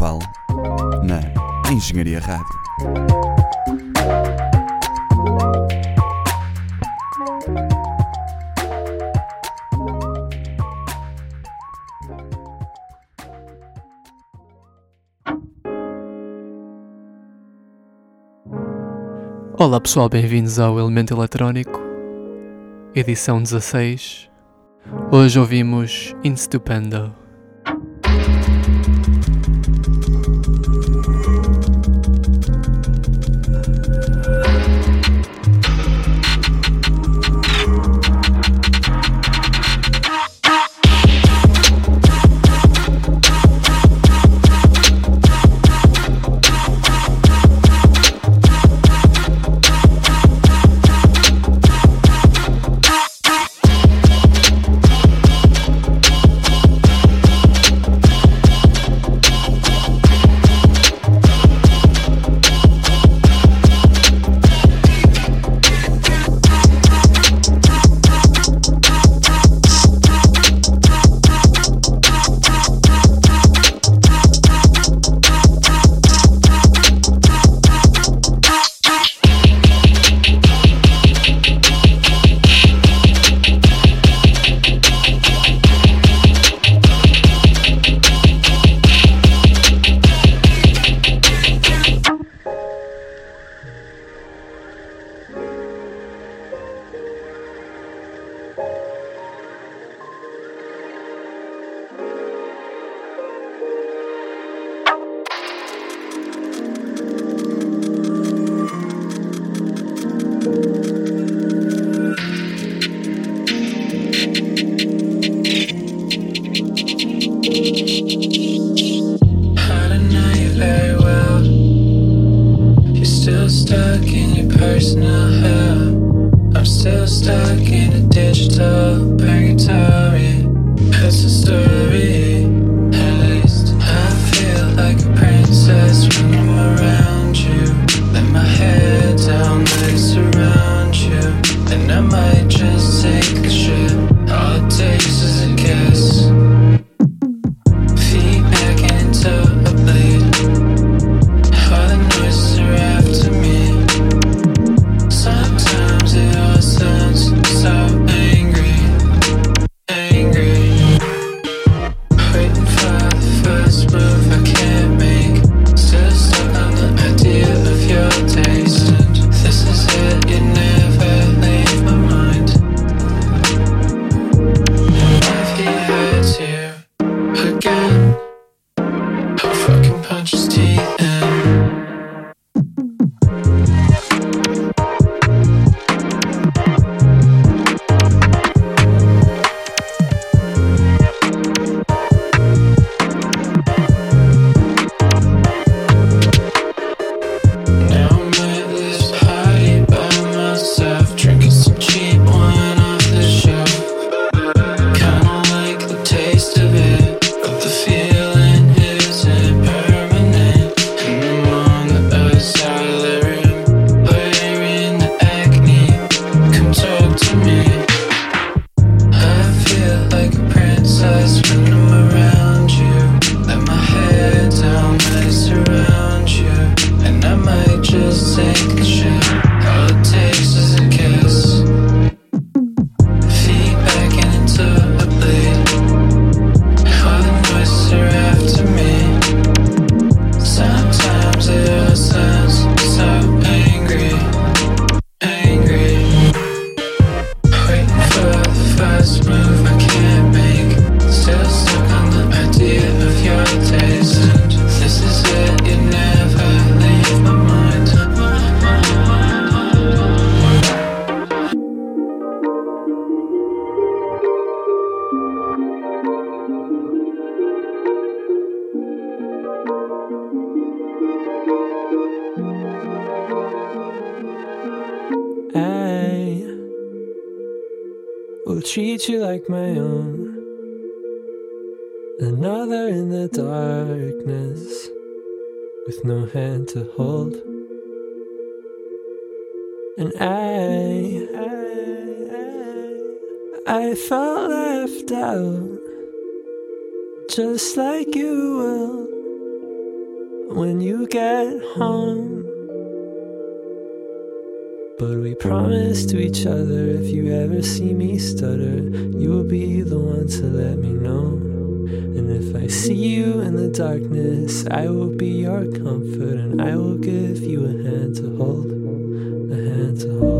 Carnaval na Engenharia Rádio. Olá pessoal, bem-vindos ao Elemento Eletrónico, edição 16. Hoje ouvimos Instupendo. like my own. Another in the darkness with no hand to hold. And I, I, I felt left out, just like you will when you get home. But we promise to each other if you ever see me stutter, you will be the one to let me know. And if I see you in the darkness, I will be your comfort and I will give you a hand to hold, a hand to hold.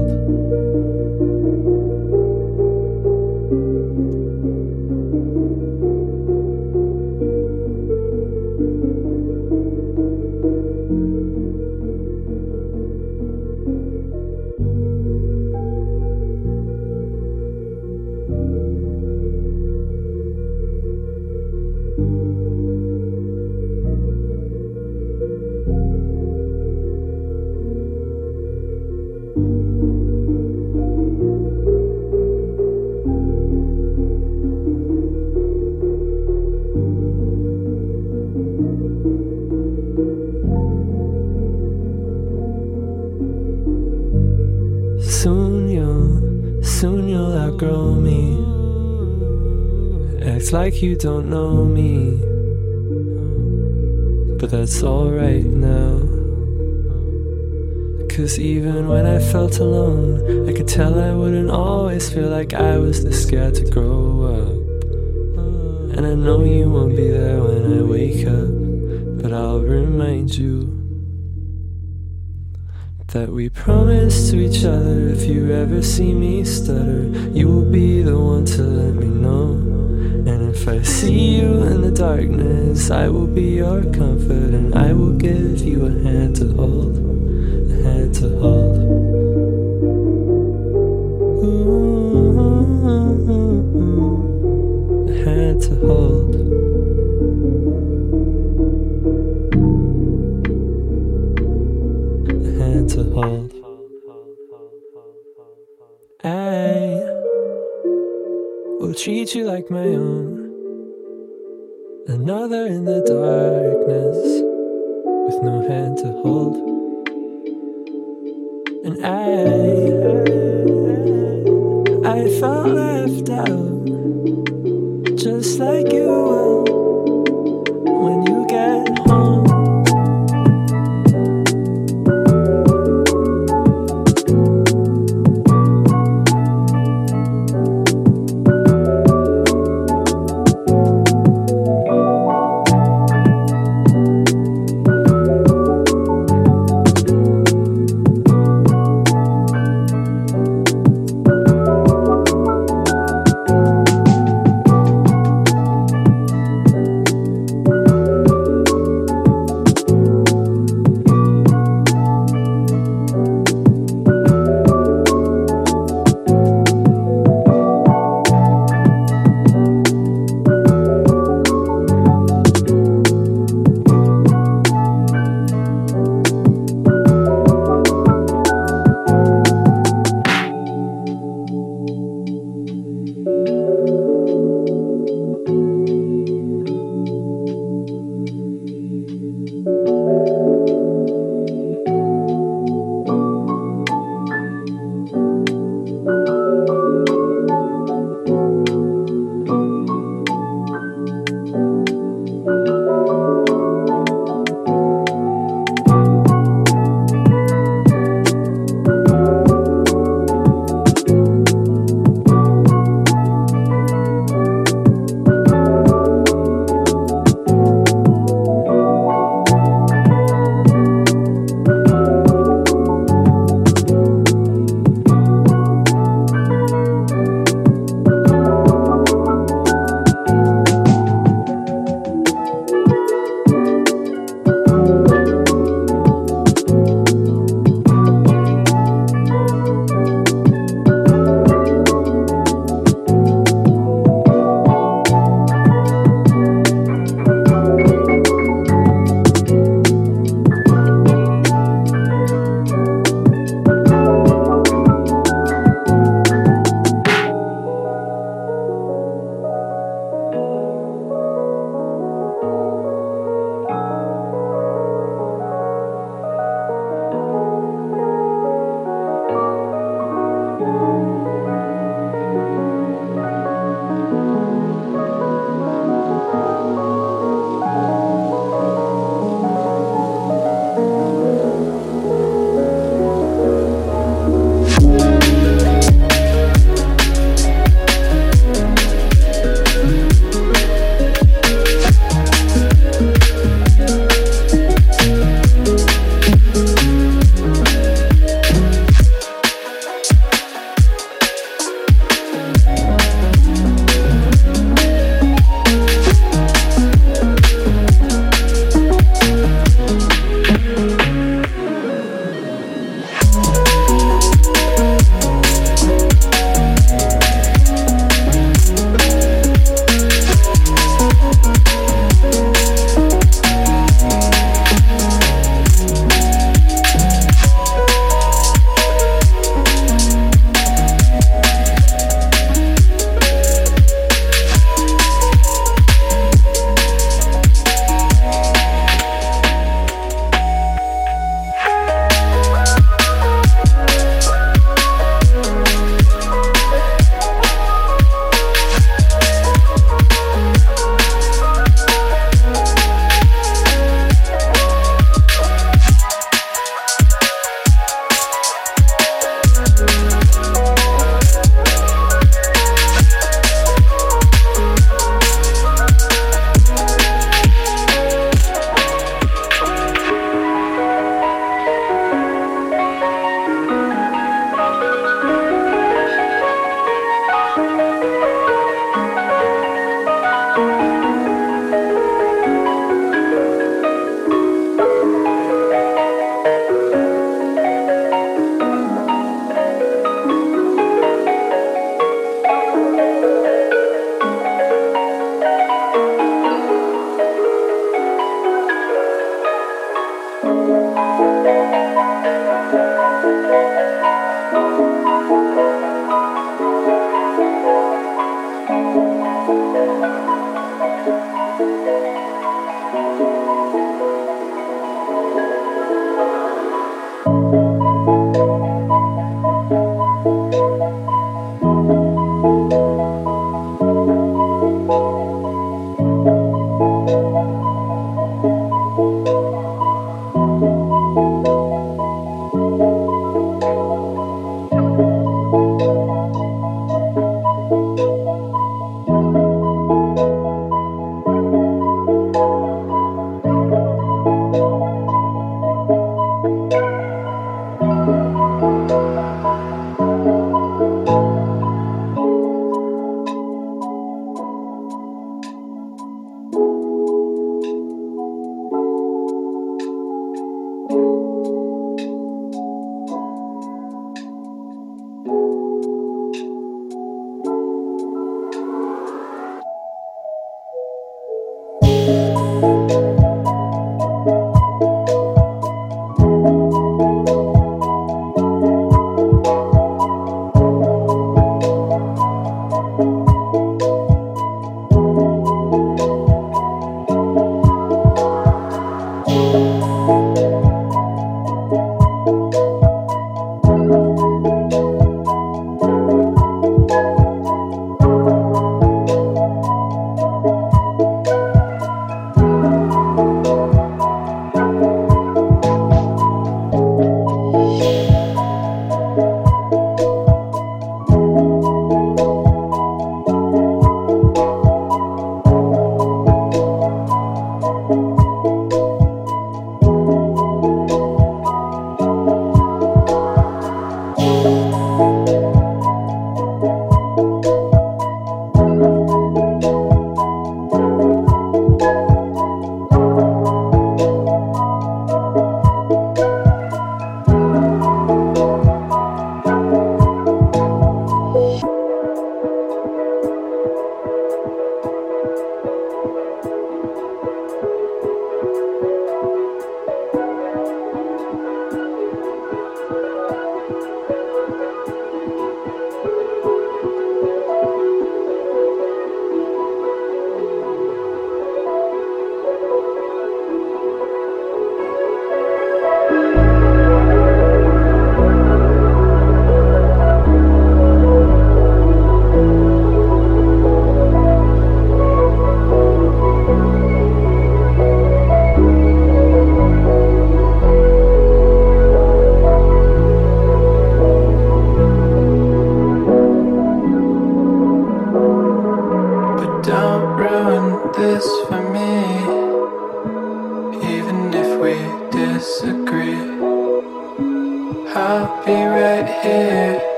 Like you don't know me. But that's alright now. Cause even when I felt alone, I could tell I wouldn't always feel like I was this scared to grow up. And I know you won't be there when I wake up, but I'll remind you that we promised to each other if you ever see me stutter, you will be the one to let me know. If I see you in the darkness, I will be your comfort and I will give you a hand to hold, a hand to hold. Hand to hold. a hand to hold. I will treat you like my own. Another in the darkness with no hand to hold. And I, I felt left out, just like you will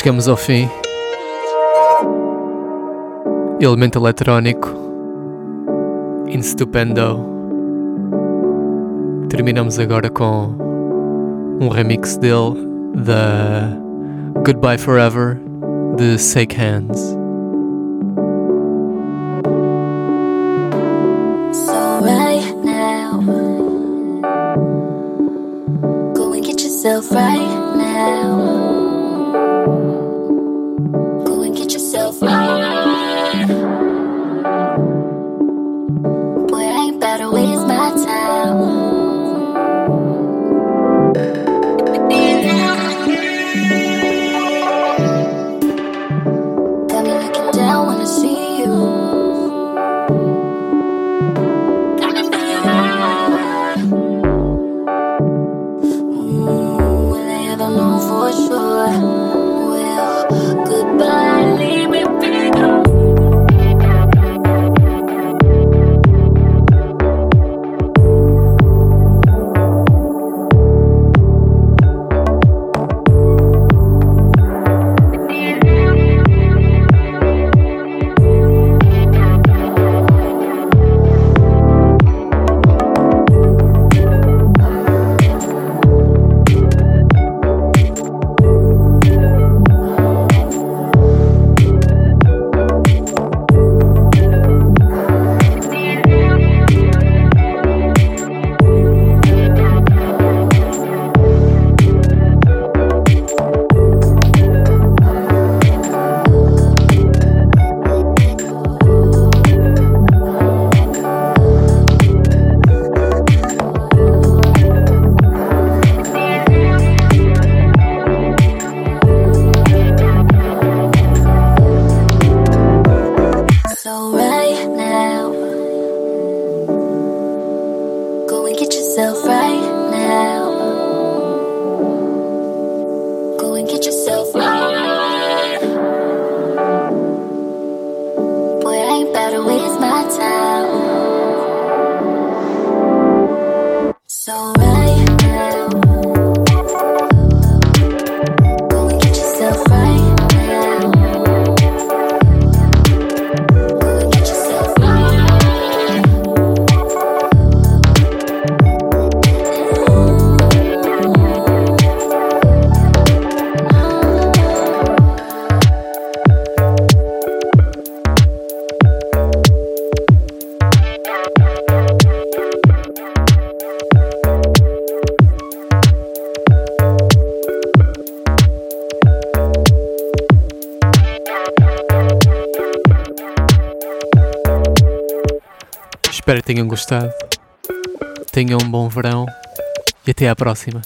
chegamos ao fim. Elemento eletrónico. Instupendo. Terminamos agora com um remix dele da Goodbye Forever de Shake Hands. right time. gostado, tenham um bom verão e até à próxima.